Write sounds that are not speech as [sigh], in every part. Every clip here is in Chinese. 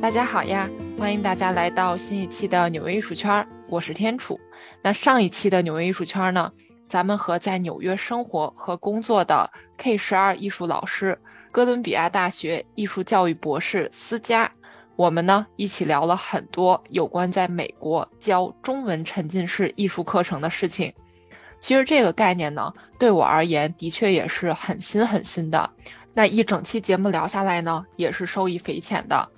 大家好呀，欢迎大家来到新一期的纽约艺术圈，我是天楚。那上一期的纽约艺术圈呢，咱们和在纽约生活和工作的 K 十二艺术老师、哥伦比亚大学艺术教育博士思佳，我们呢一起聊了很多有关在美国教中文沉浸式艺术课程的事情。其实这个概念呢，对我而言的确也是很新很新的。那一整期节目聊下来呢，也是受益匪浅的。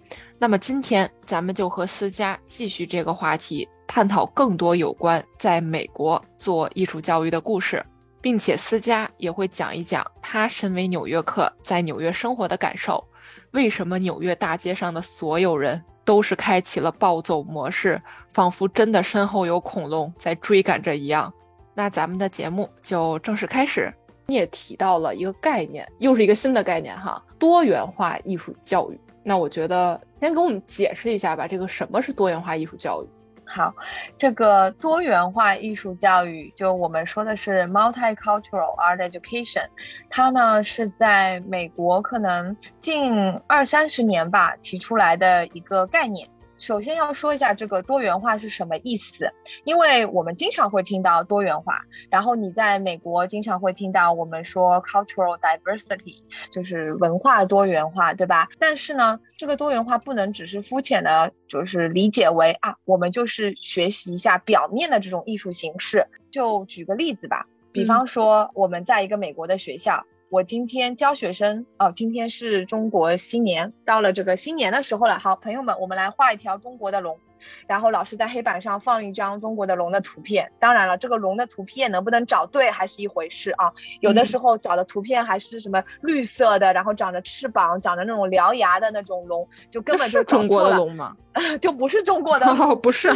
那么今天咱们就和思佳继续这个话题，探讨更多有关在美国做艺术教育的故事，并且思佳也会讲一讲他身为纽约客在纽约生活的感受。为什么纽约大街上的所有人都是开启了暴走模式，仿佛真的身后有恐龙在追赶着一样？那咱们的节目就正式开始。你也提到了一个概念，又是一个新的概念哈，多元化艺术教育。那我觉得先给我们解释一下吧，这个什么是多元化艺术教育？好，这个多元化艺术教育，就我们说的是 multicultural art education，它呢是在美国可能近二三十年吧提出来的一个概念。首先要说一下这个多元化是什么意思，因为我们经常会听到多元化，然后你在美国经常会听到我们说 cultural diversity，就是文化多元化，对吧？但是呢，这个多元化不能只是肤浅的，就是理解为啊，我们就是学习一下表面的这种艺术形式。就举个例子吧，比方说我们在一个美国的学校。我今天教学生哦，今天是中国新年，到了这个新年的时候了。好，朋友们，我们来画一条中国的龙。然后老师在黑板上放一张中国的龙的图片，当然了，这个龙的图片能不能找对还是一回事啊。有的时候找的图片还是什么绿色的，然后长着翅膀、长着那种獠牙的那种龙，就根本就中国的龙吗？[laughs] 就不是中国的，[laughs] 不是。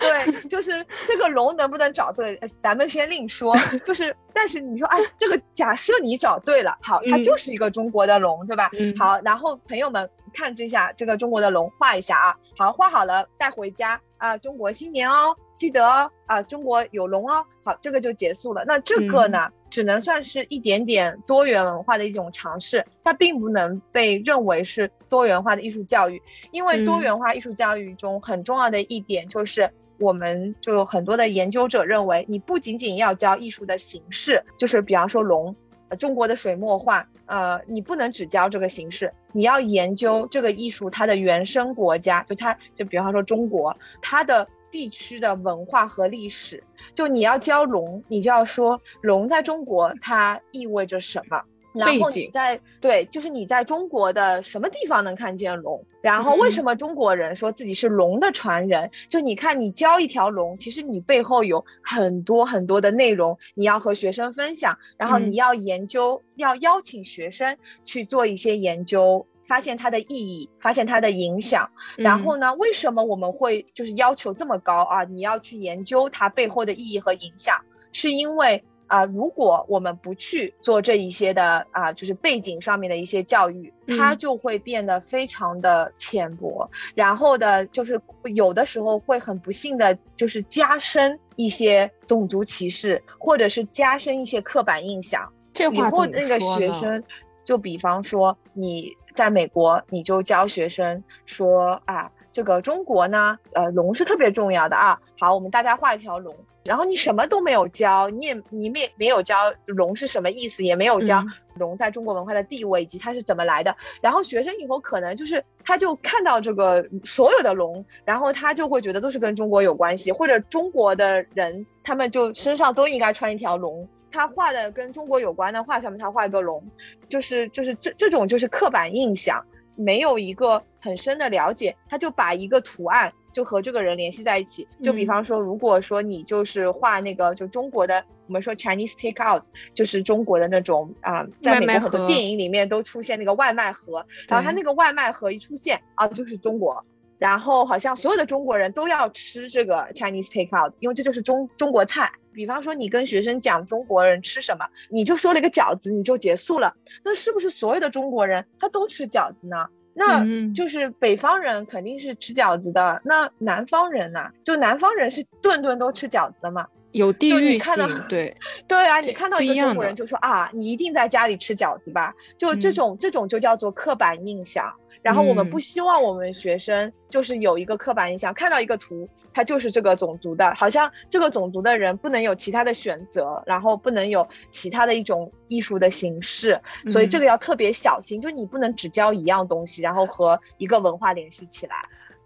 对，就是这个龙能不能找对，咱们先另说。[laughs] 就是，但是你说，哎，这个假设你找对了，好，它就是一个中国的龙，对吧？好，然后朋友们。看这下这个中国的龙，画一下啊，好，画好了带回家啊，中国新年哦，记得哦啊，中国有龙哦，好，这个就结束了。那这个呢，只能算是一点点多元文化的一种尝试，它并不能被认为是多元化的艺术教育，因为多元化艺术教育中很重要的一点就是，我们就有很多的研究者认为，你不仅仅要教艺术的形式，就是比方说龙。中国的水墨画，呃，你不能只教这个形式，你要研究这个艺术它的原生国家，就它，就比方说中国，它的地区的文化和历史。就你要教龙，你就要说龙在中国它意味着什么。然后你在对，就是你在中国的什么地方能看见龙？然后为什么中国人说自己是龙的传人？就你看，你教一条龙，其实你背后有很多很多的内容，你要和学生分享，然后你要研究，要邀请学生去做一些研究，发现它的意义，发现它的影响。然后呢，为什么我们会就是要求这么高啊？你要去研究它背后的意义和影响，是因为。啊，如果我们不去做这一些的啊，就是背景上面的一些教育，它就会变得非常的浅薄，然后的，就是有的时候会很不幸的，就是加深一些种族歧视，或者是加深一些刻板印象。这话怎那个学生，就比方说你在美国，你就教学生说啊，这个中国呢，呃，龙是特别重要的啊。好，我们大家画一条龙。然后你什么都没有教，你也你们也没有教龙是什么意思，也没有教龙在中国文化的地位以及它是怎么来的。然后学生以后可能就是他就看到这个所有的龙，然后他就会觉得都是跟中国有关系，或者中国的人他们就身上都应该穿一条龙。他画的跟中国有关的画上面他画一个龙，就是就是这这种就是刻板印象，没有一个很深的了解，他就把一个图案。就和这个人联系在一起，就比方说，如果说你就是画那个，就中国的，我们说 Chinese takeout，就是中国的那种啊，在美国很多电影里面都出现那个外卖盒，然后他那个外卖盒一出现啊，就是中国，然后好像所有的中国人都要吃这个 Chinese takeout，因为这就是中中国菜。比方说，你跟学生讲中国人吃什么，你就说了一个饺子，你就结束了，那是不是所有的中国人他都吃饺子呢？那就是北方人肯定是吃饺子的，那南方人呢？就南方人是顿顿都吃饺子的嘛？有地域性，对 [laughs] 对啊，你看到一个中国人就说啊，你一定在家里吃饺子吧？就这种这种就叫做刻板印象。然后我们不希望我们学生就是有一个刻板印象，看到一个图，他就是这个种族的，好像这个种族的人不能有其他的选择，然后不能有其他的一种艺术的形式，所以这个要特别小心，就你不能只教一样东西，然后和一个文化联系起来。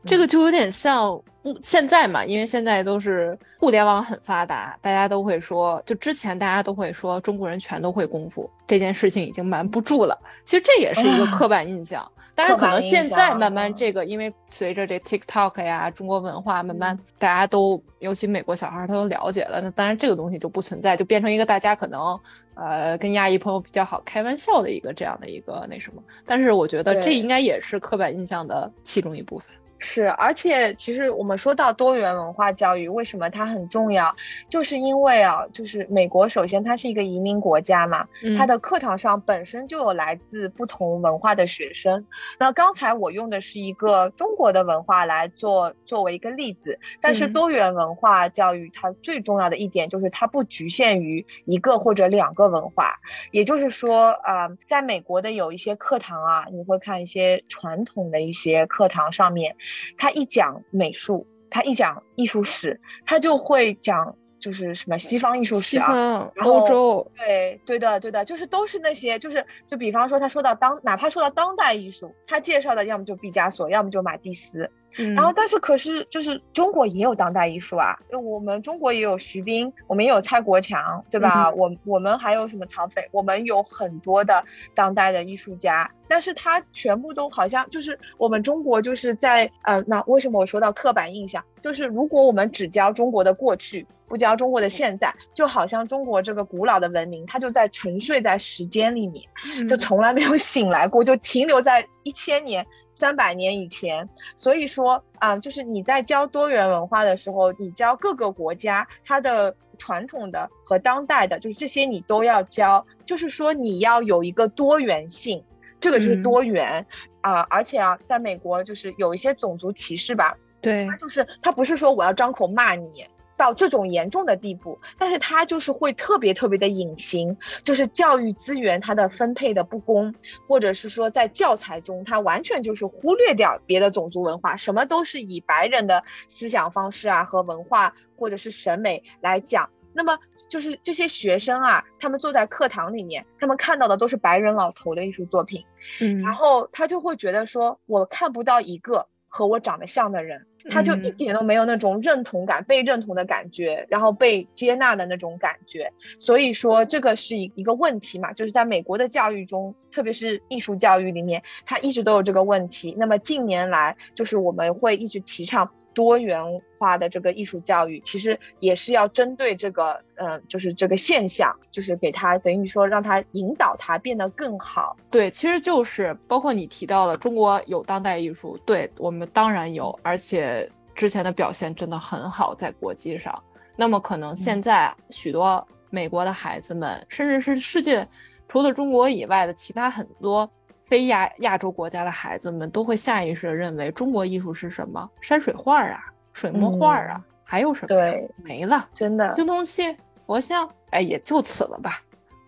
这个就有点像现在嘛，因为现在都是互联网很发达，大家都会说，就之前大家都会说中国人全都会功夫，这件事情已经瞒不住了。其实这也是一个刻板印象。但是可能现在慢慢这个，因为随着这 TikTok 呀，中国文化慢慢大家都，尤其美国小孩他都了解了，那当然这个东西就不存在，就变成一个大家可能呃跟亚裔朋友比较好开玩笑的一个这样的一个那什么。但是我觉得这应该也是刻板印象的其中一部分。是，而且其实我们说到多元文化教育，为什么它很重要？就是因为啊，就是美国首先它是一个移民国家嘛，它的课堂上本身就有来自不同文化的学生。那刚才我用的是一个中国的文化来做作为一个例子，但是多元文化教育它最重要的一点就是它不局限于一个或者两个文化，也就是说啊，在美国的有一些课堂啊，你会看一些传统的一些课堂上面。他一讲美术，他一讲艺术史，他就会讲就是什么西方艺术史啊，欧洲，对对的对的，就是都是那些，就是就比方说他说到当，哪怕说到当代艺术，他介绍的要么就毕加索，要么就马蒂斯。然后，但是可是就是中国也有当代艺术啊，我们中国也有徐冰，我们也有蔡国强，对吧？我我们还有什么曹斐？我们有很多的当代的艺术家，但是他全部都好像就是我们中国就是在呃，那为什么我说到刻板印象？就是如果我们只教中国的过去，不教中国的现在，就好像中国这个古老的文明，它就在沉睡在时间里面，就从来没有醒来过，就停留在一千年。三百年以前，所以说啊，就是你在教多元文化的时候，你教各个国家它的传统的和当代的，就是这些你都要教。就是说你要有一个多元性，这个就是多元啊。而且啊，在美国就是有一些种族歧视吧，对，就是他不是说我要张口骂你。到这种严重的地步，但是他就是会特别特别的隐形，就是教育资源它的分配的不公，或者是说在教材中他完全就是忽略掉别的种族文化，什么都是以白人的思想方式啊和文化或者是审美来讲，那么就是这些学生啊，他们坐在课堂里面，他们看到的都是白人老头的艺术作品，嗯，然后他就会觉得说，我看不到一个和我长得像的人。他就一点都没有那种认同感、被认同的感觉，然后被接纳的那种感觉。所以说，这个是一一个问题嘛，就是在美国的教育中，特别是艺术教育里面，它一直都有这个问题。那么近年来，就是我们会一直提倡。多元化的这个艺术教育，其实也是要针对这个，嗯，就是这个现象，就是给他等于说让他引导他变得更好。对，其实就是包括你提到的，中国有当代艺术，对我们当然有，而且之前的表现真的很好，在国际上。那么可能现在许多美国的孩子们，甚至是世界除了中国以外的其他很多。非亚亚洲国家的孩子们都会下意识的认为中国艺术是什么？山水画啊，水墨画啊，还有什么？对，没了，真的。青铜器、佛像，哎，也就此了吧。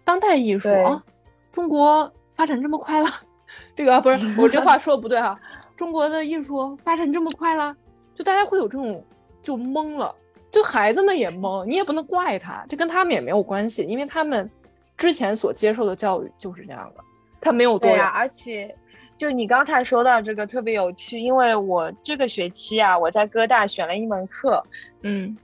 当代艺术啊，中国发展这么快了？[laughs] 这个不是我这话说的不对哈。中国的艺术发展这么快了，就大家会有这种就懵了，就孩子们也懵，你也不能怪他，这跟他们也没有关系，因为他们之前所接受的教育就是这样的。他没有多呀，而且，就你刚才说到这个特别有趣，因为我这个学期啊，我在哥大选了一门课，嗯，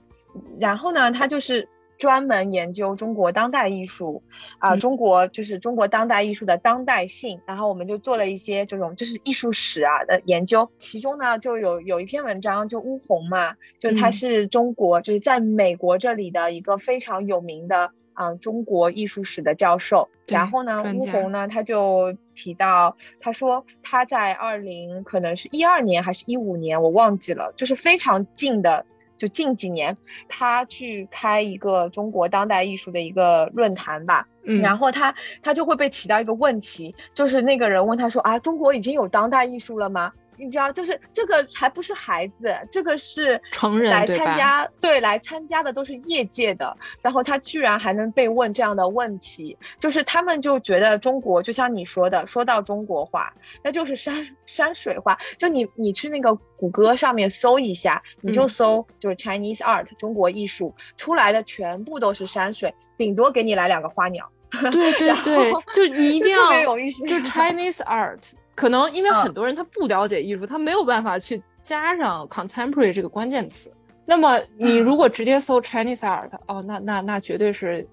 然后呢，他就是专门研究中国当代艺术，啊，中国就是中国当代艺术的当代性，然后我们就做了一些这种就是艺术史啊的研究，其中呢就有有一篇文章，就乌红嘛，就他是中国就是在美国这里的一个非常有名的。啊，中国艺术史的教授，然后呢，乌红呢，他就提到，他说他在二零可能是一二年还是一五年，我忘记了，就是非常近的，就近几年，他去开一个中国当代艺术的一个论坛吧，嗯，然后他他就会被提到一个问题，就是那个人问他说啊，中国已经有当代艺术了吗？你知道，就是这个还不是孩子，这个是成人来参加，对，来参加的都是业界的，然后他居然还能被问这样的问题，就是他们就觉得中国就像你说的，说到中国话，那就是山 [laughs] 山水画，就你你去那个谷歌上面搜一下，你就搜就是 Chinese art 中国艺术出来的全部都是山水，顶多给你来两个花鸟。[laughs] 对对对，就你一定要就 [laughs] Chinese art。可能因为很多人他不了解艺术，他没有办法去加上 contemporary 这个关键词。那么你如果直接搜 Chinese art，哦，那那那绝对是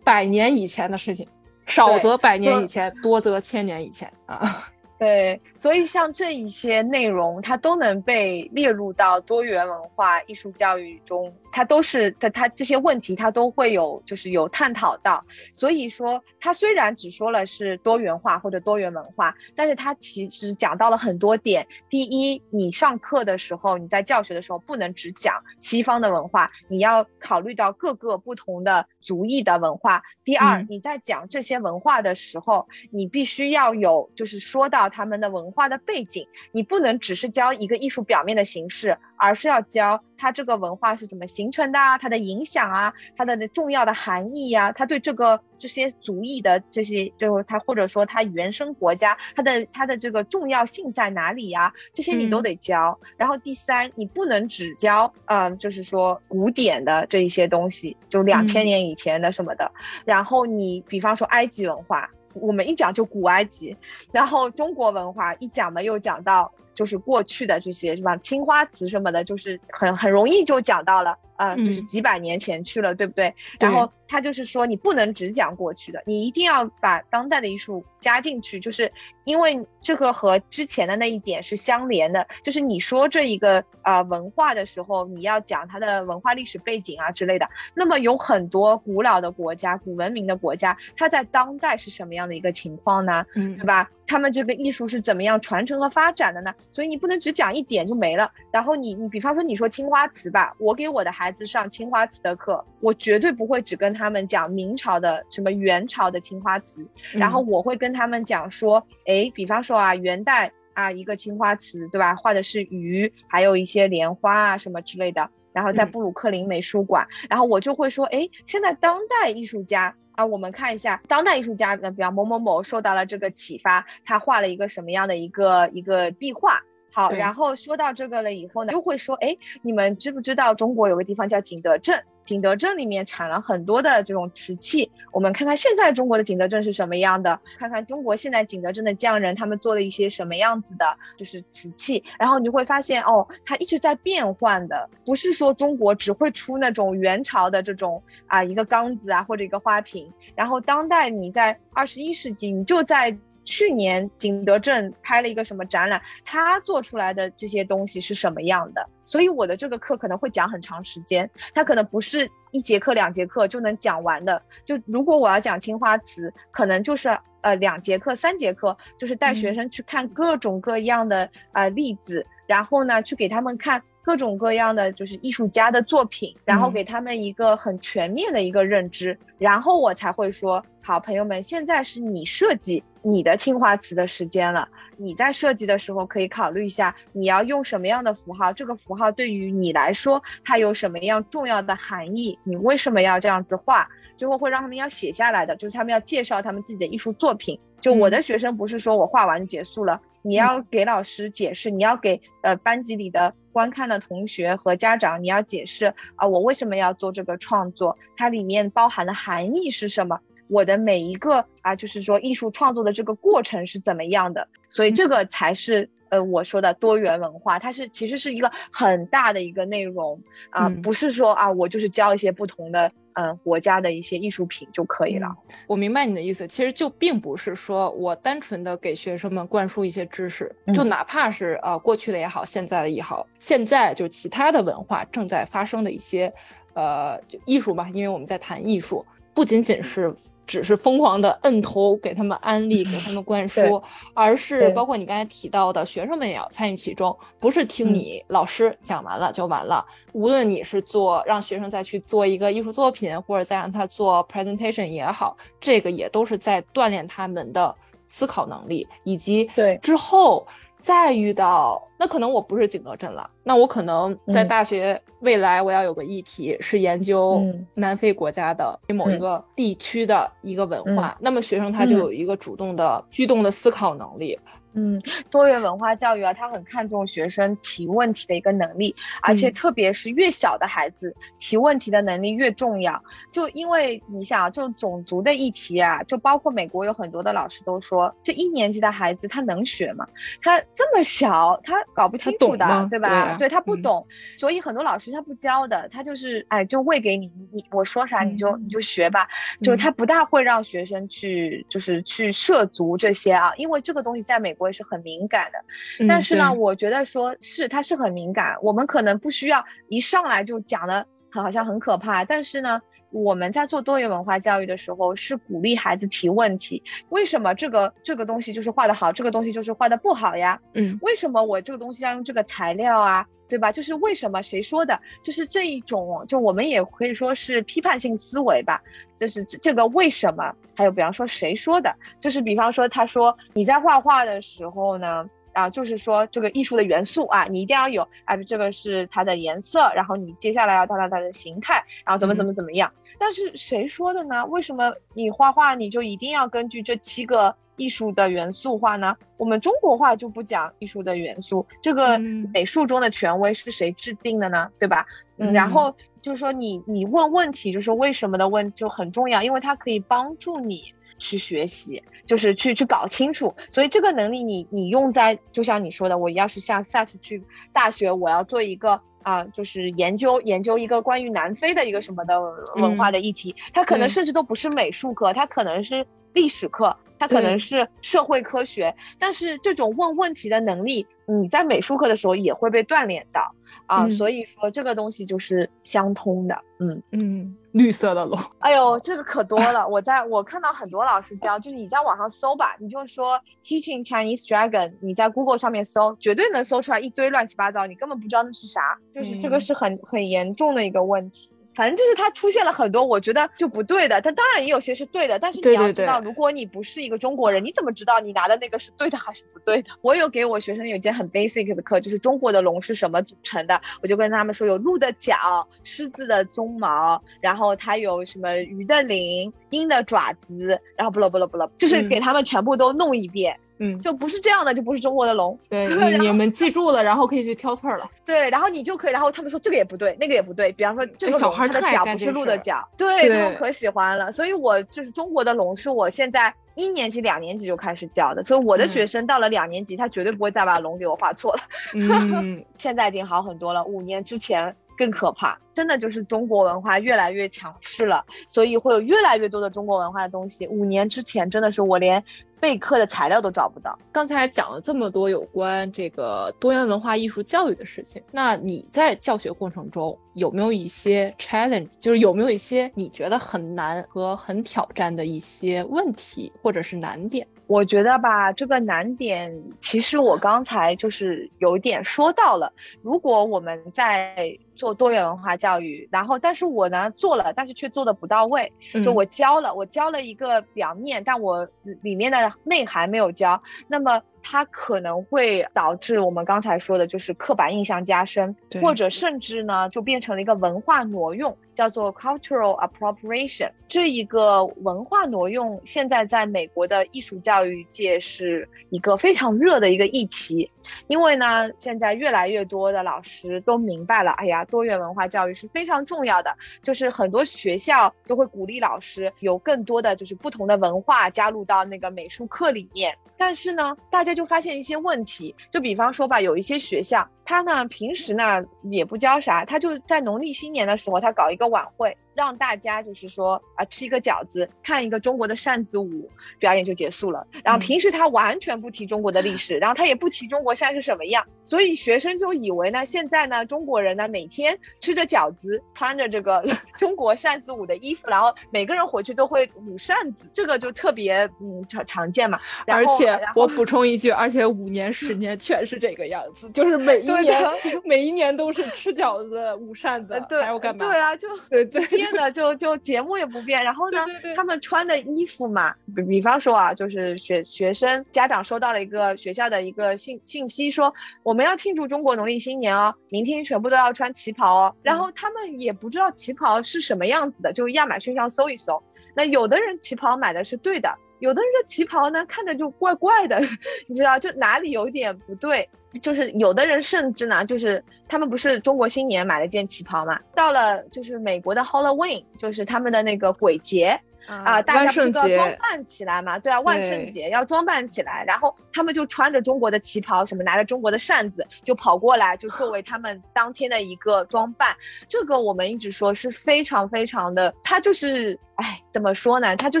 百年以前的事情，少则百年以前，多则千年以前啊。对，所以像这一些内容，它都能被列入到多元文化艺术教育中。它都是它它这些问题，它都会有就是有探讨到。所以说，它虽然只说了是多元化或者多元文化，但是它其实讲到了很多点。第一，你上课的时候，你在教学的时候不能只讲西方的文化，你要考虑到各个不同的族裔的文化。第二，你在讲这些文化的时候，你必须要有就是说到他们的文化的背景，你不能只是教一个艺术表面的形式。而是要教它这个文化是怎么形成的啊，它的影响啊，它的重要的含义呀，它对这个这些族裔的这些，就是它或者说它原生国家，它的它的这个重要性在哪里呀？这些你都得教。然后第三，你不能只教，嗯，就是说古典的这一些东西，就两千年以以前的什么的。然后你比方说埃及文化，我们一讲就古埃及，然后中国文化一讲呢又讲到。就是过去的这些是吧？青花瓷什么的，就是很很容易就讲到了。啊，就是几百年前去了，对不对？然后他就是说，你不能只讲过去的，你一定要把当代的艺术加进去，就是因为这个和之前的那一点是相连的。就是你说这一个呃文化的时候，你要讲它的文化历史背景啊之类的。那么有很多古老的国家、古文明的国家，它在当代是什么样的一个情况呢？嗯，对吧？他们这个艺术是怎么样传承和发展的呢？所以你不能只讲一点就没了。然后你你比方说你说青花瓷吧，我给我的孩子。上青花瓷的课，我绝对不会只跟他们讲明朝的什么元朝的青花瓷，然后我会跟他们讲说，哎，比方说啊，元代啊一个青花瓷，对吧？画的是鱼，还有一些莲花啊什么之类的。然后在布鲁克林美术馆，然后我就会说，哎，现在当代艺术家啊，我们看一下当代艺术家，比方某某某受到了这个启发，他画了一个什么样的一个一个壁画。好，然后说到这个了以后呢，又会说，哎，你们知不知道中国有个地方叫景德镇？景德镇里面产了很多的这种瓷器。我们看看现在中国的景德镇是什么样的，看看中国现在景德镇的匠人他们做了一些什么样子的，就是瓷器。然后你会发现，哦，它一直在变换的，不是说中国只会出那种元朝的这种啊一个缸子啊或者一个花瓶。然后当代你在二十一世纪，你就在。去年景德镇开了一个什么展览？他做出来的这些东西是什么样的？所以我的这个课可能会讲很长时间，它可能不是一节课、两节课就能讲完的。就如果我要讲青花瓷，可能就是呃两节课、三节课，就是带学生去看各种各样的呃例子，然后呢去给他们看。各种各样的就是艺术家的作品，然后给他们一个很全面的一个认知，然后我才会说好，朋友们，现在是你设计你的青花瓷的时间了。你在设计的时候可以考虑一下，你要用什么样的符号，这个符号对于你来说它有什么样重要的含义？你为什么要这样子画？最后会让他们要写下来的，就是他们要介绍他们自己的艺术作品。就我的学生不是说我画完就结束了，你要给老师解释，你要给呃班级里的。观看的同学和家长，你要解释啊，我为什么要做这个创作？它里面包含的含义是什么？我的每一个啊，就是说艺术创作的这个过程是怎么样的？所以这个才是呃我说的多元文化，它是其实是一个很大的一个内容啊，不是说啊我就是教一些不同的。嗯，国家的一些艺术品就可以了。我明白你的意思，其实就并不是说我单纯的给学生们灌输一些知识，就哪怕是呃过去的也好，现在的也好，现在就其他的文化正在发生的一些呃就艺术吧，因为我们在谈艺术。不仅仅是只是疯狂的摁头给他们安利，给他们灌输，而是包括你刚才提到的学生们也要参与其中，不是听你老师讲完了就完了。无论你是做让学生再去做一个艺术作品，或者再让他做 presentation 也好，这个也都是在锻炼他们的思考能力，以及对。之后再遇到，那可能我不是景德镇了，那我可能在大学未来我要有个议题是研究南非国家的某一个地区的一个文化，那么学生他就有一个主动的、驱动的思考能力。嗯，多元文化教育啊，他很看重学生提问题的一个能力，而且特别是越小的孩子提问题的能力越重要。就因为你想，就种族的议题啊，就包括美国有很多的老师都说，就一年级的孩子他能学吗？他这么小，他搞不清楚的，对吧？对他不懂，所以很多老师他不教的，他就是哎，就喂给你，你我说啥你就你就学吧，就他不大会让学生去就是去涉足这些啊，因为这个东西在美。我也是很敏感的，但是呢，我觉得说是他是很敏感，我们可能不需要一上来就讲的好像很可怕，但是呢，我们在做多元文化教育的时候是鼓励孩子提问题，为什么这个这个东西就是画的好，这个东西就是画的不好呀？嗯，为什么我这个东西要用这个材料啊？对吧？就是为什么谁说的？就是这一种，就我们也可以说是批判性思维吧。就是这个为什么？还有比方说谁说的？就是比方说他说你在画画的时候呢，啊，就是说这个艺术的元素啊，你一定要有啊，这个是它的颜色，然后你接下来要到它它的形态，然后怎么怎么怎么样。但是谁说的呢？为什么你画画你就一定要根据这七个？艺术的元素画呢？我们中国画就不讲艺术的元素，这个美术中的权威是谁制定的呢？对吧？嗯，然后就是说你你问问题，就是为什么的问就很重要，因为它可以帮助你去学习，就是去去搞清楚。所以这个能力你你用在，就像你说的，我要是下下次去大学，我要做一个啊，就是研究研究一个关于南非的一个什么的文化的议题，它可能甚至都不是美术课，它可能是历史课。它可能是社会科学，但是这种问问题的能力，你在美术课的时候也会被锻炼到啊。所以说这个东西就是相通的。嗯嗯，绿色的龙，哎呦，这个可多了。我在我看到很多老师教，就是你在网上搜吧，你就说 teaching Chinese dragon，你在 Google 上面搜，绝对能搜出来一堆乱七八糟，你根本不知道那是啥。就是这个是很很严重的一个问题。反正就是它出现了很多，我觉得就不对的。但当然也有些是对的。但是你要知道，如果你不是一个中国人，你怎么知道你拿的那个是对的还是不对的？我有给我学生有一节很 basic 的课，就是中国的龙是什么组成的，我就跟他们说有鹿的角、狮子的鬃毛，然后它有什么鱼的鳞、鹰的爪子，然后不了不了不了，就是给他们全部都弄一遍。嗯，就不是这样的，就不是中国的龙。对，[laughs] 你们记住了，然后可以去挑刺儿了。对，然后你就可以，然后他们说这个也不对，那个也不对。比方说这个小孩的脚不是鹿的脚，对，他们可喜欢了。所以我就是中国的龙，是我现在一年级、两年级就开始教的。所以我的学生到了两年级，他绝对不会再把龙给我画错了。嗯，[laughs] 现在已经好很多了。五年之前更可怕，真的就是中国文化越来越强势了，所以会有越来越多的中国文化的东西。五年之前真的是我连。备课的材料都找不到。刚才讲了这么多有关这个多元文化艺术教育的事情，那你在教学过程中有没有一些 challenge，就是有没有一些你觉得很难和很挑战的一些问题或者是难点？我觉得吧，这个难点其实我刚才就是有点说到了。如果我们在做多元文化教育，然后但是我呢做了，但是却做的不到位。就我教了，我教了一个表面，但我里面的内涵没有教。那么。它可能会导致我们刚才说的，就是刻板印象加深，或者甚至呢，就变成了一个文化挪用，叫做 cultural appropriation。这一个文化挪用，现在在美国的艺术教育界是一个非常热的一个议题，因为呢，现在越来越多的老师都明白了，哎呀，多元文化教育是非常重要的，就是很多学校都会鼓励老师有更多的就是不同的文化加入到那个美术课里面。但是呢，大家就发现一些问题，就比方说吧，有一些学校，他呢平时呢也不教啥，他就在农历新年的时候，他搞一个晚会。让大家就是说啊，吃一个饺子，看一个中国的扇子舞表演就结束了。然后平时他完全不提中国的历史，然后他也不提中国现在是什么样，所以学生就以为呢，现在呢中国人呢每天吃着饺子，穿着这个 [laughs] 中国扇子舞的衣服，然后每个人回去都会舞扇子，这个就特别嗯常常见嘛。而且我补充一句，而且五年十年全是这个样子，就是每 [laughs] 一个年 [laughs] 每一年都是吃饺子、舞扇子，对，还要干嘛？对啊，就对对变的就就节目也不变。然后呢，对对他们穿的衣服嘛，比比方说啊，就是学学生家长收到了一个学校的一个信信息，说我们要庆祝中国农历新年哦，明天全部都要穿旗袍哦。然后他们也不知道旗袍是什么样子的，就亚马逊上搜一搜。那有的人旗袍买的是对的，有的人的旗袍呢看着就怪怪的，[laughs] 你知道就哪里有点不对。就是有的人甚至呢，就是他们不是中国新年买了件旗袍嘛，到了就是美国的 Halloween，就是他们的那个鬼节。啊，大家不都要装扮起来嘛？对啊，万圣节要装扮起来，然后他们就穿着中国的旗袍，什么拿着中国的扇子，就跑过来，就作为他们当天的一个装扮。这个我们一直说是非常非常的，它就是，哎，怎么说呢？他就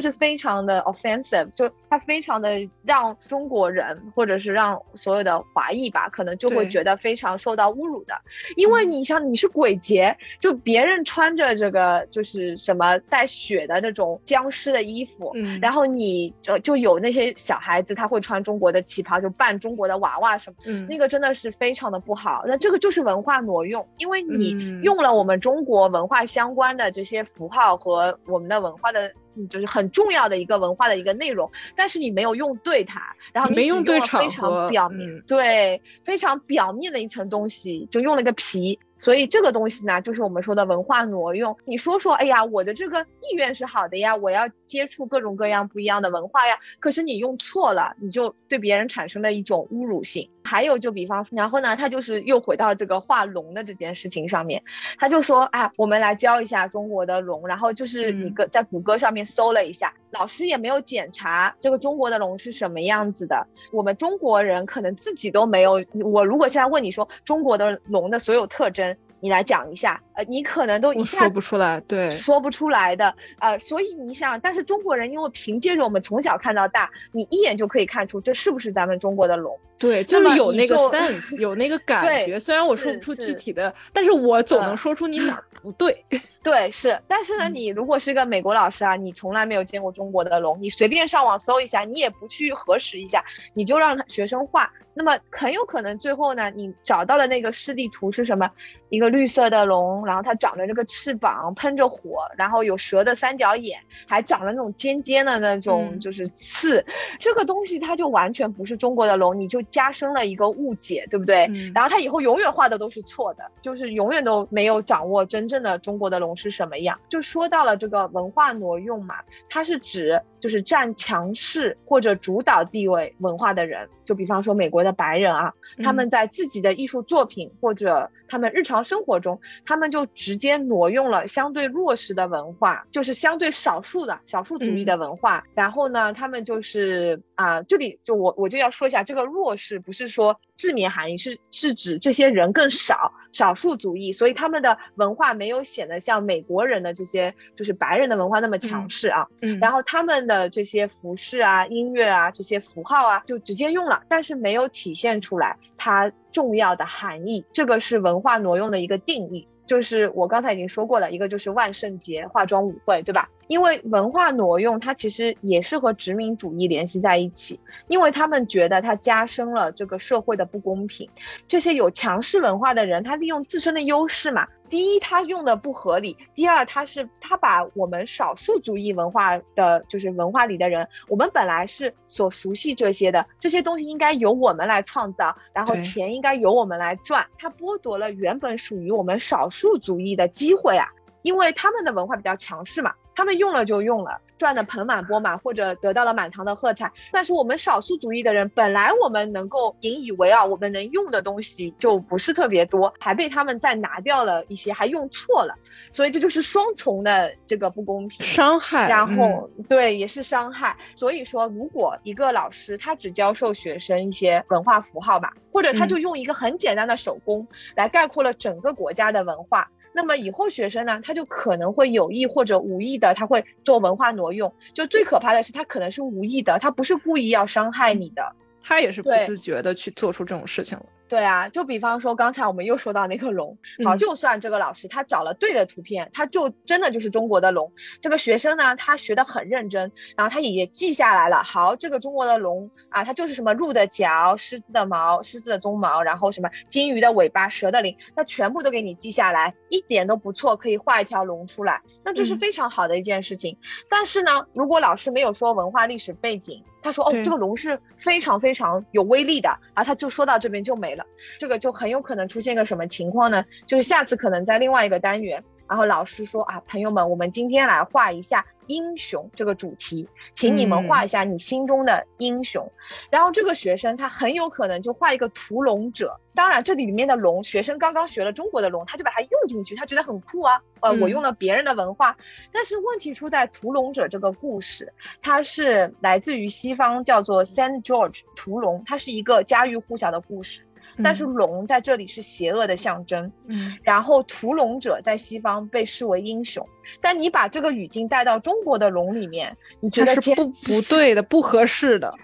是非常的 offensive，就他非常的让中国人或者是让所有的华裔吧，可能就会觉得非常受到侮辱的。因为你像你是鬼节，就别人穿着这个就是什么带血的那种僵尸的衣服，嗯，然后你就就有那些小孩子他会穿中国的旗袍，就扮中国的娃娃什么，嗯，那个真的是非常的不好。那这个就是文化挪用，因为你用了我们中国文化相关的这些符号和我们的文化的。就是很重要的一个文化的一个内容，但是你没有用对它，然后你用对非常，表面对非常表面的一层东西，就用了个皮。所以这个东西呢，就是我们说的文化挪用。你说说，哎呀，我的这个意愿是好的呀，我要接触各种各样不一样的文化呀。可是你用错了，你就对别人产生了一种侮辱性。还有就比方，然后呢，他就是又回到这个画龙的这件事情上面，他就说，哎，我们来教一下中国的龙。然后就是你个在谷歌上面搜了一下，老师也没有检查这个中国的龙是什么样子的。我们中国人可能自己都没有。我如果现在问你说中国的龙的所有特征。你来讲一下，呃，你可能都一下说不出来，对，说不出来的，呃，所以你想，但是中国人因为凭借着我们从小看到大，你一眼就可以看出这是不是咱们中国的龙，对，就是有那个 sense，有那个 [laughs] 感觉，虽然我说不出具体的，但是我总能说出你哪儿 [laughs] 不对。[laughs] 对，是，但是呢，你如果是个美国老师啊，你从来没有见过中国的龙，你随便上网搜一下，你也不去核实一下，你就让学生画，那么很有可能最后呢，你找到的那个示例图是什么？一个绿色的龙，然后它长着这个翅膀，喷着火，然后有蛇的三角眼，还长了那种尖尖的那种就是刺，这个东西它就完全不是中国的龙，你就加深了一个误解，对不对？然后他以后永远画的都是错的，就是永远都没有掌握真正的中国的龙。是什么样？就说到了这个文化挪用嘛，它是指就是占强势或者主导地位文化的人，就比方说美国的白人啊，他们在自己的艺术作品或者他们日常生活中，他们就直接挪用了相对弱势的文化，就是相对少数的少数族裔的文化。然后呢，他们就是啊，这里就我我就要说一下，这个弱势不是说字面含义，是是指这些人更少，少数族裔，所以他们的文化没有显得像。美国人的这些就是白人的文化那么强势啊，嗯，然后他们的这些服饰啊、音乐啊、这些符号啊，就直接用了，但是没有体现出来它重要的含义。这个是文化挪用的一个定义，就是我刚才已经说过了，一个就是万圣节化妆舞会，对吧？因为文化挪用，它其实也是和殖民主义联系在一起，因为他们觉得它加深了这个社会的不公平。这些有强势文化的人，他利用自身的优势嘛。第一，他用的不合理；第二，他是他把我们少数族裔文化的，就是文化里的人，我们本来是所熟悉这些的，这些东西应该由我们来创造，然后钱应该由我们来赚，他剥夺了原本属于我们少数族裔的机会啊，因为他们的文化比较强势嘛。他们用了就用了，赚的盆满钵满，或者得到了满堂的喝彩。但是我们少数族裔的人，本来我们能够引以为傲，我们能用的东西就不是特别多，还被他们再拿掉了一些，还用错了。所以这就是双重的这个不公平、伤害。然后对，也是伤害。所以说，如果一个老师他只教授学生一些文化符号吧，或者他就用一个很简单的手工来概括了整个国家的文化。那么以后学生呢，他就可能会有意或者无意的，他会做文化挪用。就最可怕的是，他可能是无意的，他不是故意要伤害你的。他也是不自觉的去做出这种事情了。对啊，就比方说刚才我们又说到那个龙，好，就算这个老师他找了对的图片，他就真的就是中国的龙。这个学生呢，他学的很认真，然后他也记下来了。好，这个中国的龙啊，它就是什么鹿的角、狮子的毛、狮子的鬃毛，然后什么金鱼的尾巴、蛇的鳞，他全部都给你记下来，一点都不错，可以画一条龙出来，那这是非常好的一件事情。但是呢，如果老师没有说文化历史背景，他说哦，这个龙是非常非常有威力的，然后他就说到这边就没了。这个就很有可能出现个什么情况呢？就是下次可能在另外一个单元，然后老师说啊，朋友们，我们今天来画一下英雄这个主题，请你们画一下你心中的英雄。然后这个学生他很有可能就画一个屠龙者。当然，这里面的龙，学生刚刚学了中国的龙，他就把它用进去，他觉得很酷啊。呃，我用了别人的文化，但是问题出在屠龙者这个故事，它是来自于西方，叫做 Saint George 屠龙，它是一个家喻户晓的故事。但是龙在这里是邪恶的象征，嗯，然后屠龙者在西方被视为英雄，但你把这个语境带到中国的龙里面，你觉得是不不对的，不合适的。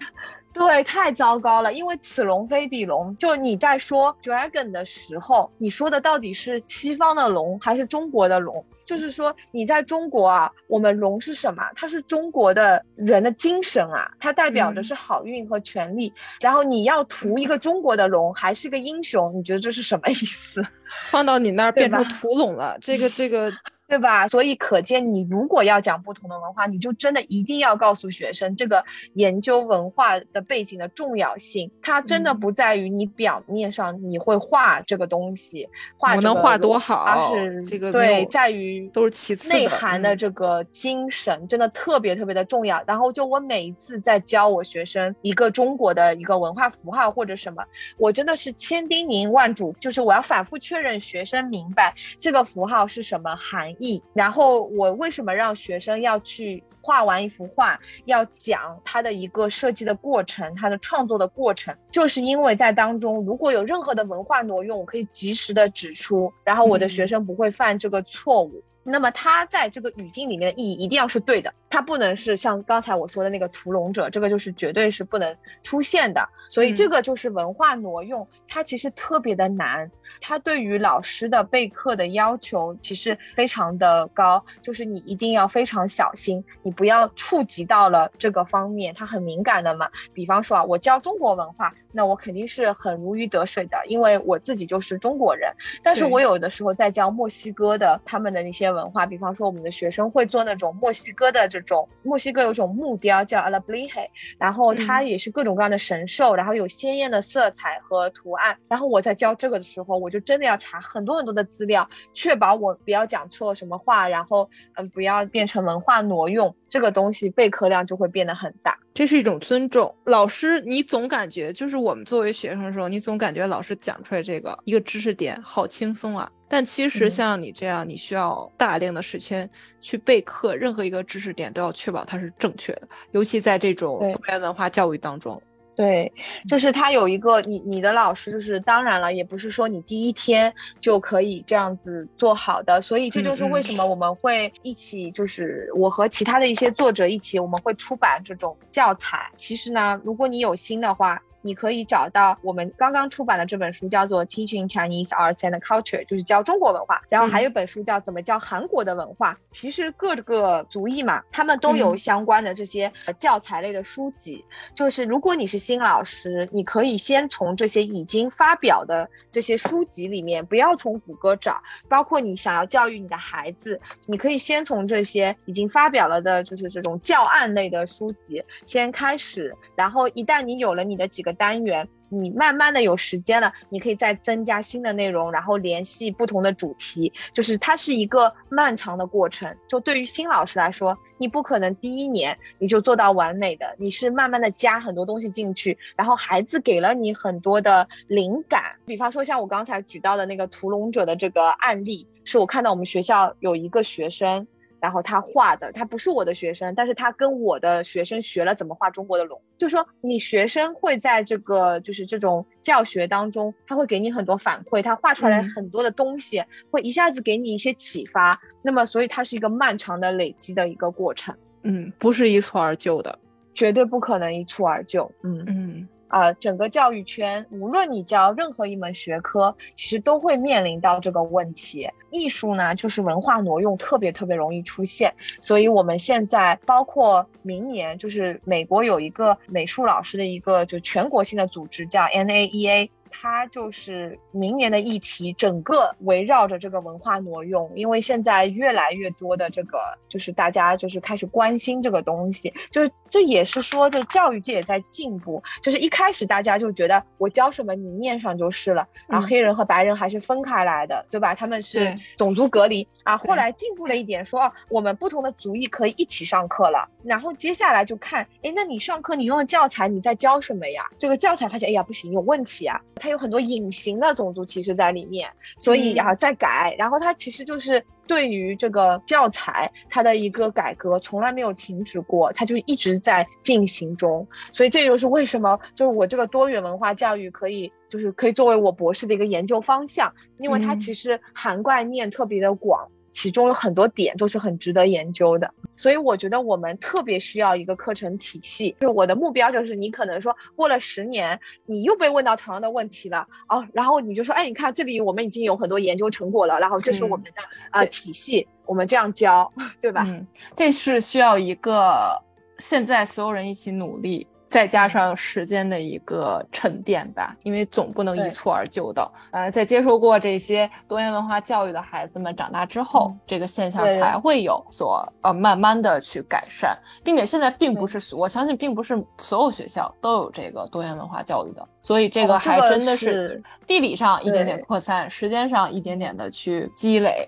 对，太糟糕了，因为此龙非彼龙。就你在说 dragon 的时候，你说的到底是西方的龙还是中国的龙？就是说你在中国啊，我们龙是什么？它是中国的人的精神啊，它代表的是好运和权力。然后你要屠一个中国的龙，还是个英雄？你觉得这是什么意思？[laughs] 放到你那儿变成屠龙了，这个这个。对吧？所以可见，你如果要讲不同的文化，你就真的一定要告诉学生这个研究文化的背景的重要性。它真的不在于你表面上你会画这个东西，画我能画多好，而是这个对，在于都是其次内涵的这个精神真的特别特别的重要。然后就我每一次在教我学生一个中国的一个文化符号或者什么，我真的是千叮咛万嘱，就是我要反复确认学生明白这个符号是什么含。意，然后我为什么让学生要去画完一幅画，要讲他的一个设计的过程，他的创作的过程，就是因为在当中如果有任何的文化挪用，我可以及时的指出，然后我的学生不会犯这个错误。那么它在这个语境里面的意义一定要是对的，它不能是像刚才我说的那个屠龙者，这个就是绝对是不能出现的。所以这个就是文化挪用，它其实特别的难。它对于老师的备课的要求其实非常的高，就是你一定要非常小心，你不要触及到了这个方面，它很敏感的嘛。比方说啊，我教中国文化，那我肯定是很如鱼得水的，因为我自己就是中国人。但是我有的时候在教墨西哥的他们的那些文化，比方说我们的学生会做那种墨西哥的这种，墨西哥有种木雕叫 Alabrije，然后它也是各种各样的神兽，然后有鲜艳的色彩和图案。然后我在教这个的时候，我。我就真的要查很多很多的资料，确保我不要讲错什么话，然后嗯，不要变成文化挪用，这个东西备课量就会变得很大。这是一种尊重老师，你总感觉就是我们作为学生的时候，你总感觉老师讲出来这个一个知识点好轻松啊。但其实像你这样，你需要大量的时间去备课，任何一个知识点都要确保它是正确的，尤其在这种多元文化教育当中。对，就是他有一个你你的老师，就是当然了，也不是说你第一天就可以这样子做好的，所以这就是为什么我们会一起，就是我和其他的一些作者一起，我们会出版这种教材。其实呢，如果你有心的话。你可以找到我们刚刚出版的这本书，叫做《Teaching Chinese Arts and Culture》，就是教中国文化。然后还有本书叫《怎么教韩国的文化》。其实各个族裔嘛，他们都有相关的这些教材类的书籍。就是如果你是新老师，你可以先从这些已经发表的这些书籍里面，不要从谷歌找。包括你想要教育你的孩子，你可以先从这些已经发表了的，就是这种教案类的书籍先开始。然后一旦你有了你的几个。个单元，你慢慢的有时间了，你可以再增加新的内容，然后联系不同的主题，就是它是一个漫长的过程。就对于新老师来说，你不可能第一年你就做到完美的，你是慢慢的加很多东西进去，然后孩子给了你很多的灵感。比方说像我刚才举到的那个屠龙者的这个案例，是我看到我们学校有一个学生。然后他画的，他不是我的学生，但是他跟我的学生学了怎么画中国的龙。就说你学生会在这个就是这种教学当中，他会给你很多反馈，他画出来很多的东西，会一下子给你一些启发。那么，所以它是一个漫长的累积的一个过程。嗯，不是一蹴而就的，绝对不可能一蹴而就。嗯嗯。啊，整个教育圈，无论你教任何一门学科，其实都会面临到这个问题。艺术呢，就是文化挪用特别特别容易出现，所以我们现在包括明年，就是美国有一个美术老师的一个就全国性的组织叫 NAEA。它就是明年的议题，整个围绕着这个文化挪用，因为现在越来越多的这个，就是大家就是开始关心这个东西，就是这也是说，这教育界也在进步。就是一开始大家就觉得我教什么你念上就是了，然后黑人和白人还是分开来的，对吧？他们是种族隔离啊。后来进步了一点，说哦，我们不同的族裔可以一起上课了。然后接下来就看，哎，那你上课你用的教材你在教什么呀？这个教材发现，哎呀不行，有问题啊。它有很多隐形的种族歧视在里面，所以啊在改，然后它其实就是对于这个教材它的一个改革从来没有停止过，它就一直在进行中，所以这就是为什么就是我这个多元文化教育可以就是可以作为我博士的一个研究方向，因为它其实涵盖面特别的广。其中有很多点都是很值得研究的，所以我觉得我们特别需要一个课程体系。就是我的目标就是，你可能说过了十年，你又被问到同样的问题了哦，然后你就说，哎，你看这里我们已经有很多研究成果了，然后这是我们的呃体系，我们这样教，[laughs] 对吧？嗯，这是需要一个现在所有人一起努力。再加上时间的一个沉淀吧，因为总不能一蹴而就的。呃，在接受过这些多元文化教育的孩子们长大之后，这个现象才会有所呃慢慢的去改善，并且现在并不是我相信并不是所有学校都有这个多元文化教育的，所以这个还真的是地理上一点点扩散，时间上一点点的去积累。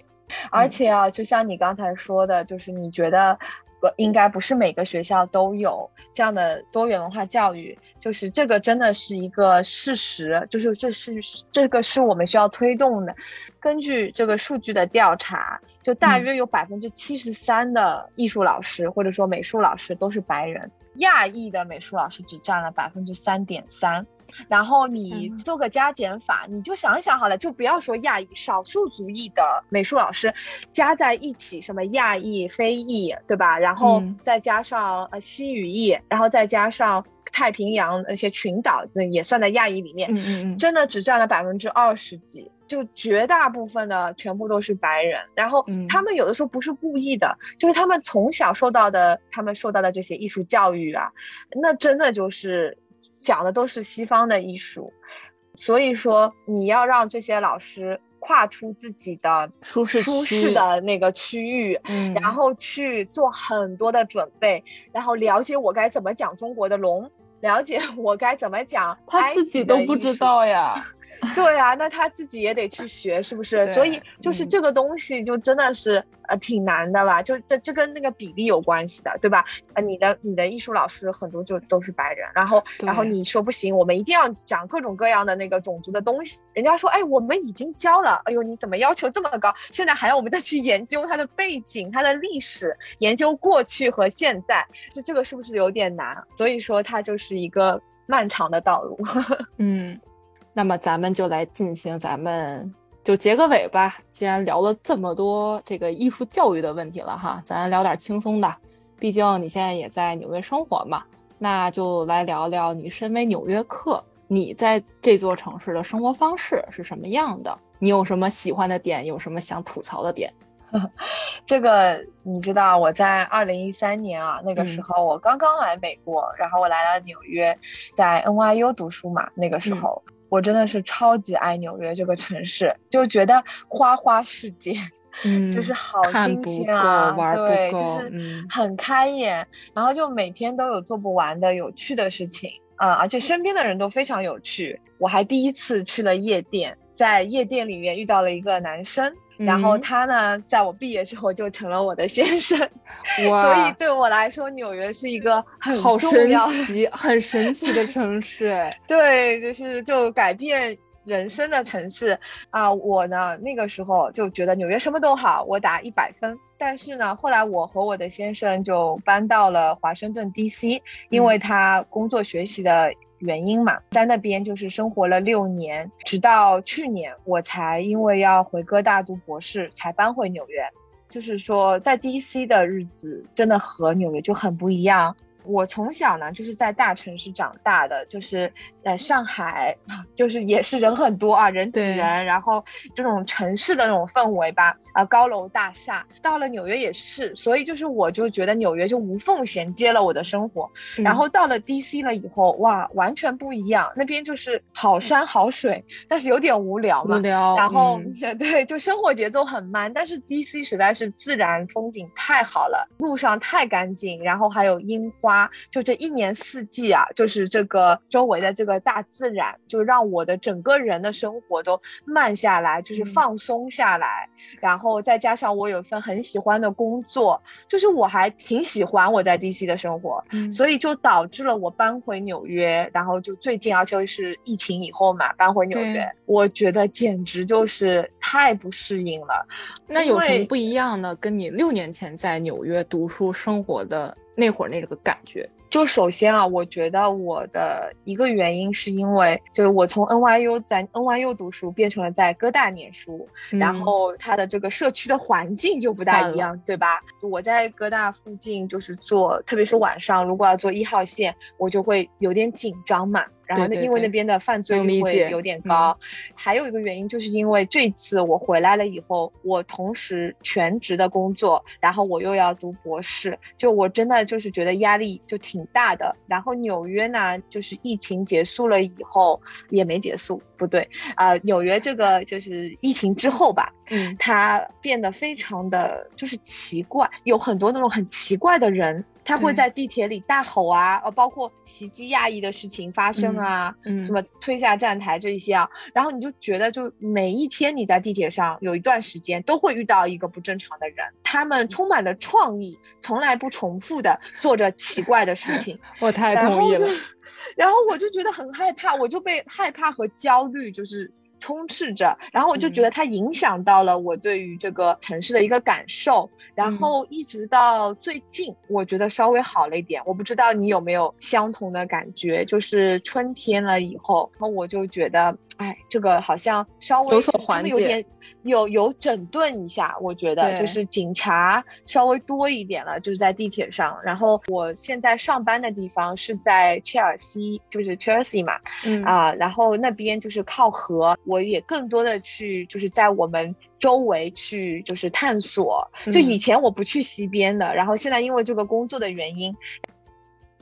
而且啊，就像你刚才说的，就是你觉得。不应该不是每个学校都有这样的多元文化教育，就是这个真的是一个事实，就是这是这个是我们需要推动的。根据这个数据的调查，就大约有百分之七十三的艺术老师或者说美术老师都是白人，亚裔的美术老师只占了百分之三点三。然后你做个加减法，你就想一想好了，就不要说亚裔，少数族裔的美术老师加在一起，什么亚裔、非裔，对吧？然后再加上呃西语裔，然后再加上太平洋那些群岛，也算在亚裔里面。嗯嗯嗯，真的只占了百分之二十几，就绝大部分的全部都是白人。然后他们有的时候不是故意的，就是他们从小受到的，他们受到的这些艺术教育啊，那真的就是。讲的都是西方的艺术，所以说你要让这些老师跨出自己的舒适舒适的那个区域，嗯，然后去做很多的准备，然后了解我该怎么讲中国的龙，了解我该怎么讲，他自己都不知道呀。[laughs] [laughs] 对啊，那他自己也得去学，是不是？所以就是这个东西就真的是呃挺难的吧？就这这跟那个比例有关系的，对吧？呃，你的你的艺术老师很多就都是白人，然后然后你说不行，我们一定要讲各种各样的那个种族的东西，人家说哎，我们已经教了，哎呦你怎么要求这么高？现在还要我们再去研究它的背景、它的历史，研究过去和现在，这这个是不是有点难？所以说它就是一个漫长的道路。[laughs] 嗯。那么咱们就来进行，咱们就结个尾吧。既然聊了这么多这个艺术教育的问题了哈，咱聊点轻松的。毕竟你现在也在纽约生活嘛，那就来聊聊你身为纽约客，你在这座城市的生活方式是什么样的？你有什么喜欢的点？有什么想吐槽的点？[laughs] 这个你知道，我在二零一三年啊，那个时候我刚刚来美国，然后我来了纽约，在 NYU 读书嘛，那个时候。我真的是超级爱纽约这个城市，就觉得花花世界，[laughs] 嗯，就是好新鲜啊，对，就是很开眼，然后就每天都有做不完的有趣的事情，啊，而且身边的人都非常有趣。我还第一次去了夜店，在夜店里面遇到了一个男生。然后他呢，在我毕业之后就成了我的先生，所以对我来说，纽约是一个很好神奇、很神奇的城市。[laughs] 对，就是就改变人生的城市啊！我呢，那个时候就觉得纽约什么都好，我打一百分。但是呢，后来我和我的先生就搬到了华盛顿 D.C.，因为他工作学习的。原因嘛，在那边就是生活了六年，直到去年我才因为要回哥大读博士才搬回纽约。就是说，在 DC 的日子真的和纽约就很不一样。我从小呢就是在大城市长大的，就是呃上海，[laughs] 就是也是人很多啊，人挤人，然后这种城市的那种氛围吧，啊高楼大厦。到了纽约也是，所以就是我就觉得纽约就无缝衔接了我的生活。然后到了 DC 了以后，哇，完全不一样，那边就是好山好水，但是有点无聊嘛。无聊。然后 [laughs] 对，就生活节奏很慢，但是 DC 实在是自然风景太好了，路上太干净，然后还有樱花。就这一年四季啊，就是这个周围的这个大自然，就让我的整个人的生活都慢下来，就是放松下来。然后再加上我有一份很喜欢的工作，就是我还挺喜欢我在 DC 的生活，所以就导致了我搬回纽约。然后就最近，而且是疫情以后嘛，搬回纽约，我觉得简直就是太不适应了。那有什么不一样呢？跟你六年前在纽约读书生活的？那会儿那个感觉，就首先啊，我觉得我的一个原因是因为，就是我从 NYU 在 NYU 读书变成了在哥大念书，然后它的这个社区的环境就不大一样，对吧？我在哥大附近就是坐，特别是晚上如果要坐一号线，我就会有点紧张嘛。然后因为那边的犯罪率会有点高，还有一个原因就是因为这次我回来了以后，我同时全职的工作，然后我又要读博士，就我真的就是觉得压力就挺大的。然后纽约呢，就是疫情结束了以后也没结束，不对啊，纽约这个就是疫情之后吧，嗯，它变得非常的就是奇怪，有很多那种很奇怪的人。他会在地铁里大吼啊，呃，包括袭击亚裔的事情发生啊，什么推下站台这一些啊，然后你就觉得，就每一天你在地铁上有一段时间都会遇到一个不正常的人，他们充满了创意，从来不重复的做着奇怪的事情。[laughs] 我太同意了，然后我就觉得很害怕，我就被害怕和焦虑就是。充斥着，然后我就觉得它影响到了我对于这个城市的一个感受，然后一直到最近，我觉得稍微好了一点。我不知道你有没有相同的感觉，就是春天了以后，然后我就觉得，哎，这个好像稍微有所缓解。有有整顿一下，我觉得就是警察稍微多一点了，就是在地铁上。然后我现在上班的地方是在切尔西，就是 Chelsea 嘛，嗯啊，然后那边就是靠河，我也更多的去就是在我们周围去就是探索。就以前我不去西边的，然后现在因为这个工作的原因。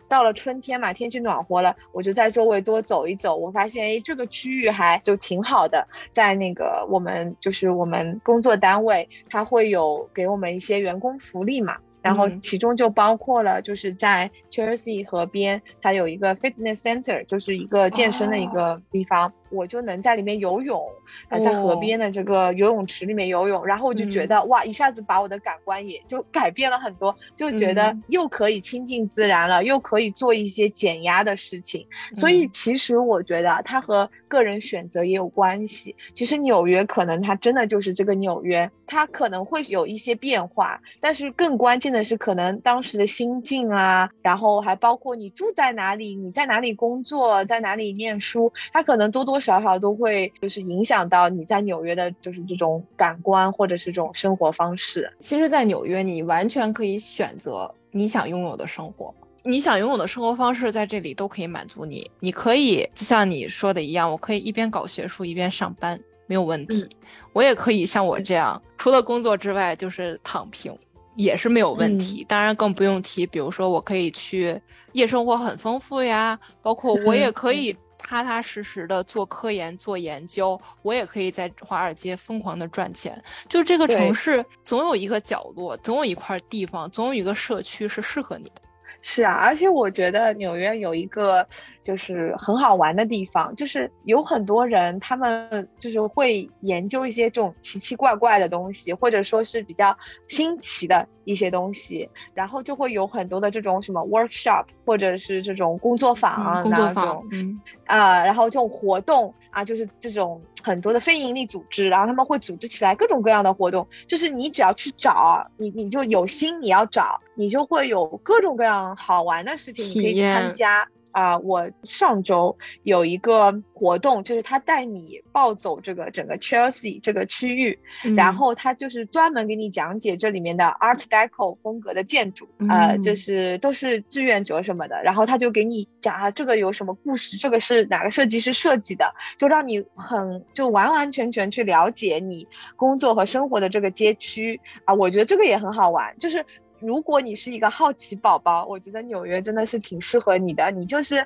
到了春天嘛，天气暖和了，我就在周围多走一走。我发现，哎，这个区域还就挺好的。在那个我们就是我们工作单位，它会有给我们一些员工福利嘛。然后其中就包括了，就是在 Chelsea 河边，它有一个 fitness center，就是一个健身的一个地方。我就能在里面游泳，呃，在河边的这个游泳池里面游泳，然后我就觉得哇，一下子把我的感官也就改变了很多，就觉得又可以亲近自然了，又可以做一些减压的事情。所以其实我觉得它和个人选择也有关系。其实纽约可能它真的就是这个纽约，它可能会有一些变化，但是更关键的是可能当时的心境啊，然后还包括你住在哪里，你在哪里工作，在哪里念书，它可能多多。多少少都会就是影响到你在纽约的，就是这种感官或者是这种生活方式。其实，在纽约你完全可以选择你想拥有的生活，你想拥有的生活方式在这里都可以满足你。你可以就像你说的一样，我可以一边搞学术一边上班，没有问题。我也可以像我这样，除了工作之外就是躺平，也是没有问题。当然更不用提，比如说我可以去夜生活很丰富呀，包括我也可以。踏踏实实的做科研、做研究，我也可以在华尔街疯狂的赚钱。就这个城市，总有一个角落，总有一块地方，总有一个社区是适合你的。是啊，而且我觉得纽约有一个就是很好玩的地方，就是有很多人他们就是会研究一些这种奇奇怪怪的东西，或者说是比较新奇的一些东西，然后就会有很多的这种什么 workshop，或者是这种工作坊，工作坊，嗯啊，然后这种活动啊，就是这种。很多的非营利组织，然后他们会组织起来各种各样的活动，就是你只要去找，你你就有心，你要找，你就会有各种各样好玩的事情，你可以参加。啊，我上周有一个活动，就是他带你暴走这个整个 Chelsea 这个区域，然后他就是专门给你讲解这里面的 Art Deco 风格的建筑，呃，就是都是志愿者什么的，然后他就给你讲啊，这个有什么故事，这个是哪个设计师设计的，就让你很就完完全全去了解你工作和生活的这个街区。啊，我觉得这个也很好玩，就是。如果你是一个好奇宝宝，我觉得纽约真的是挺适合你的。你就是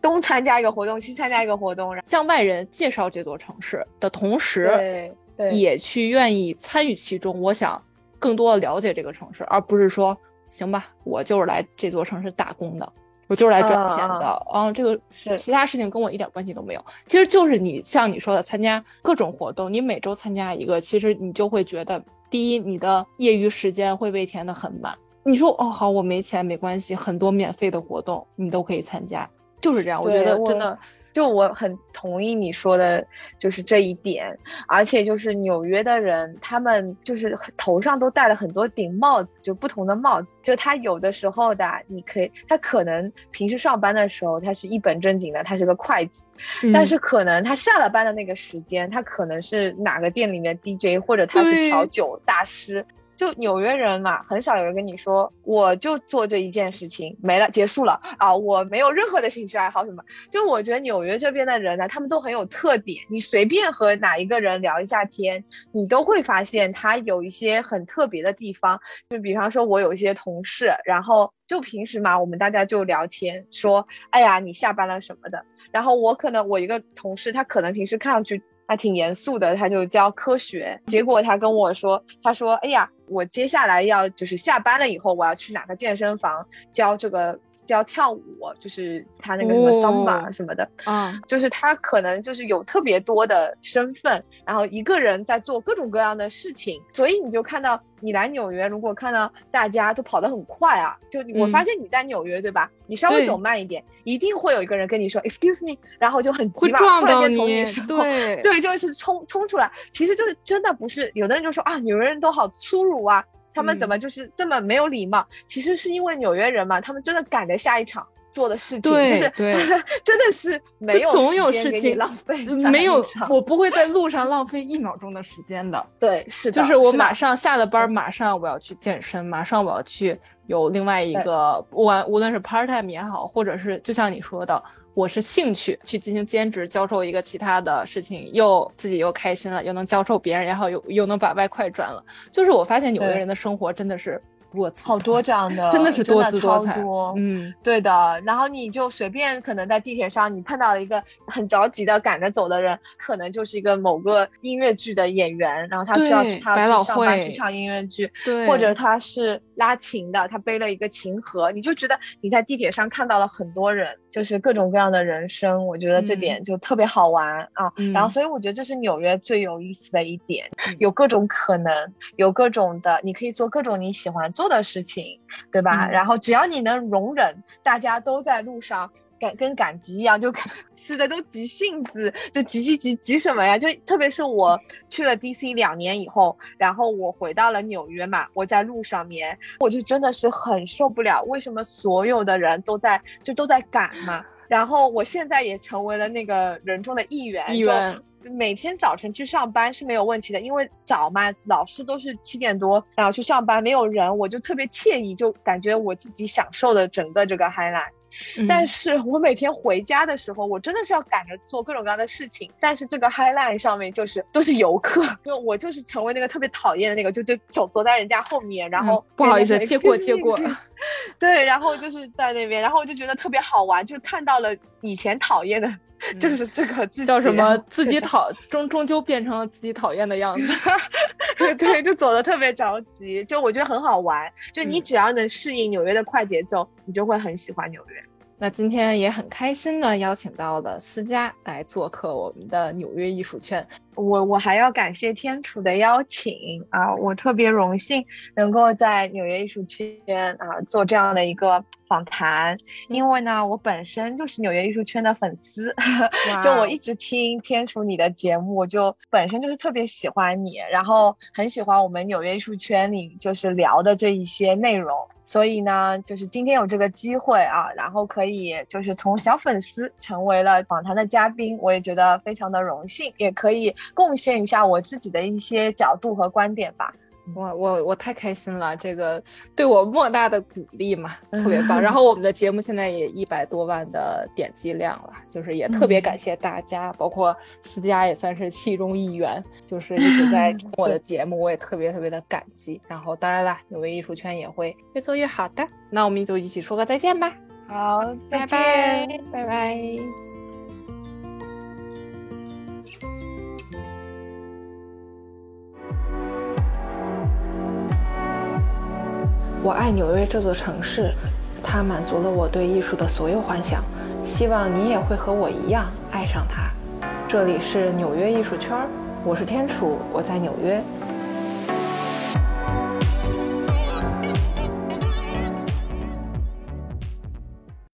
东参加一个活动，西参加一个活动，向外人介绍这座城市的同时，也去愿意参与其中。我想更多的了解这个城市，而不是说行吧，我就是来这座城市打工的，我就是来赚钱的。啊，这个其他事情跟我一点关系都没有。其实就是你像你说的，参加各种活动，你每周参加一个，其实你就会觉得。第一，你的业余时间会被填得很满。你说哦好，我没钱没关系，很多免费的活动你都可以参加，就是这样。我觉得真的，就我很同意你说的，就是这一点。而且就是纽约的人，他们就是头上都戴了很多顶帽子，就不同的帽子。就他有的时候的，你可以，他可能平时上班的时候他是一本正经的，他是个会计。但是可能他下了班的那个时间，他可能是哪个店里面 DJ，或者他是调酒大师。就纽约人嘛，很少有人跟你说，我就做这一件事情没了，结束了啊！我没有任何的兴趣爱好什么。就我觉得纽约这边的人呢，他们都很有特点。你随便和哪一个人聊一下天，你都会发现他有一些很特别的地方。就比方说，我有一些同事，然后就平时嘛，我们大家就聊天说，哎呀，你下班了什么的。然后我可能我一个同事，他可能平时看上去还挺严肃的，他就教科学。结果他跟我说，他说，哎呀，我接下来要就是下班了以后，我要去哪个健身房教这个。教跳舞，就是他那个什么桑巴什么的，啊，就是他可能就是有特别多的身份，然后一个人在做各种各样的事情，所以你就看到你来纽约，如果看到大家都跑得很快啊，就我发现你在纽约对吧？你稍微走慢一点，一定会有一个人跟你说 excuse me，然后就很急嘛，突然间从你身后，对。[laughs] 对，就是冲冲出来，其实就是真的不是，有的人就说啊，纽约人都好粗鲁啊。他们怎么就是这么没有礼貌？其实是因为纽约人嘛，他们真的赶着下一场做的事情，就是 [laughs] 真的是没有总有事情浪费，没有我不会在路上浪费一秒钟的时间的。对，是的，就是我马上下了班，马上我要去健身，马上我要去有另外一个，我无论是 part time 也好，或者是就像你说的。我是兴趣去进行兼职，教授一个其他的事情，又自己又开心了，又能教授别人，然后又又能把外快赚了。就是我发现纽约人的生活真的是。多好多这样的，真的是多姿多彩。嗯，对的。然后你就随便可能在地铁上，你碰到了一个很着急的赶着走的人，可能就是一个某个音乐剧的演员，然后他需要去他上班去唱音乐剧，对，或者他是拉琴的，他背了一个琴盒，你就觉得你在地铁上看到了很多人，就是各种各样的人生。我觉得这点就特别好玩啊。然后，所以我觉得这是纽约最有意思的一点，有各种可能，有各种的，你可以做各种你喜欢做。的事情，对吧？然后只要你能容忍，大家都在路上赶跟赶集一样，就是的都急性子，就急急急急什么呀？就特别是我去了 DC 两年以后，然后我回到了纽约嘛，我在路上面，我就真的是很受不了，为什么所有的人都在就都在赶嘛？然后我现在也成为了那个人中的一员，一员。每天早晨去上班是没有问题的，因为早嘛，老师都是七点多，然后去上班，没有人，我就特别惬意，就感觉我自己享受的整个这个 highlight。但是我每天回家的时候，我真的是要赶着做各种各样的事情，但是这个 High Line 上面就是都是游客，就我就是成为那个特别讨厌的那个，就就走走在人家后面，然后不好意思，借过借 [laughs] 过，对，然后就是在那边，然后我就觉得特别好玩，就看到了以前讨厌的。就 [laughs] 是这个叫什么？自己 [laughs] 讨终终究变成了自己讨厌的样子。对，就走的特别着急。就我觉得很好玩。就你只要能适应纽约的快节奏，你就会很喜欢纽约。那今天也很开心的邀请到了思佳来做客我们的纽约艺术圈。我我还要感谢天楚的邀请啊，我特别荣幸能够在纽约艺术圈啊做这样的一个访谈，因为呢，我本身就是纽约艺术圈的粉丝，[laughs] 就我一直听天楚你的节目，就本身就是特别喜欢你，然后很喜欢我们纽约艺术圈里就是聊的这一些内容。所以呢，就是今天有这个机会啊，然后可以就是从小粉丝成为了访谈的嘉宾，我也觉得非常的荣幸，也可以贡献一下我自己的一些角度和观点吧。我我我太开心了，这个对我莫大的鼓励嘛，特别棒。[laughs] 然后我们的节目现在也一百多万的点击量了，就是也特别感谢大家，包括思佳也算是其中一员，就是一直在听我的 [laughs] 节目，我也特别特别的感激。然后当然啦，纽约艺术圈也会越做越好的。那我们就一起说个再见吧。好，拜拜，拜拜。我爱纽约这座城市，它满足了我对艺术的所有幻想。希望你也会和我一样爱上它。这里是纽约艺术圈，我是天楚，我在纽约。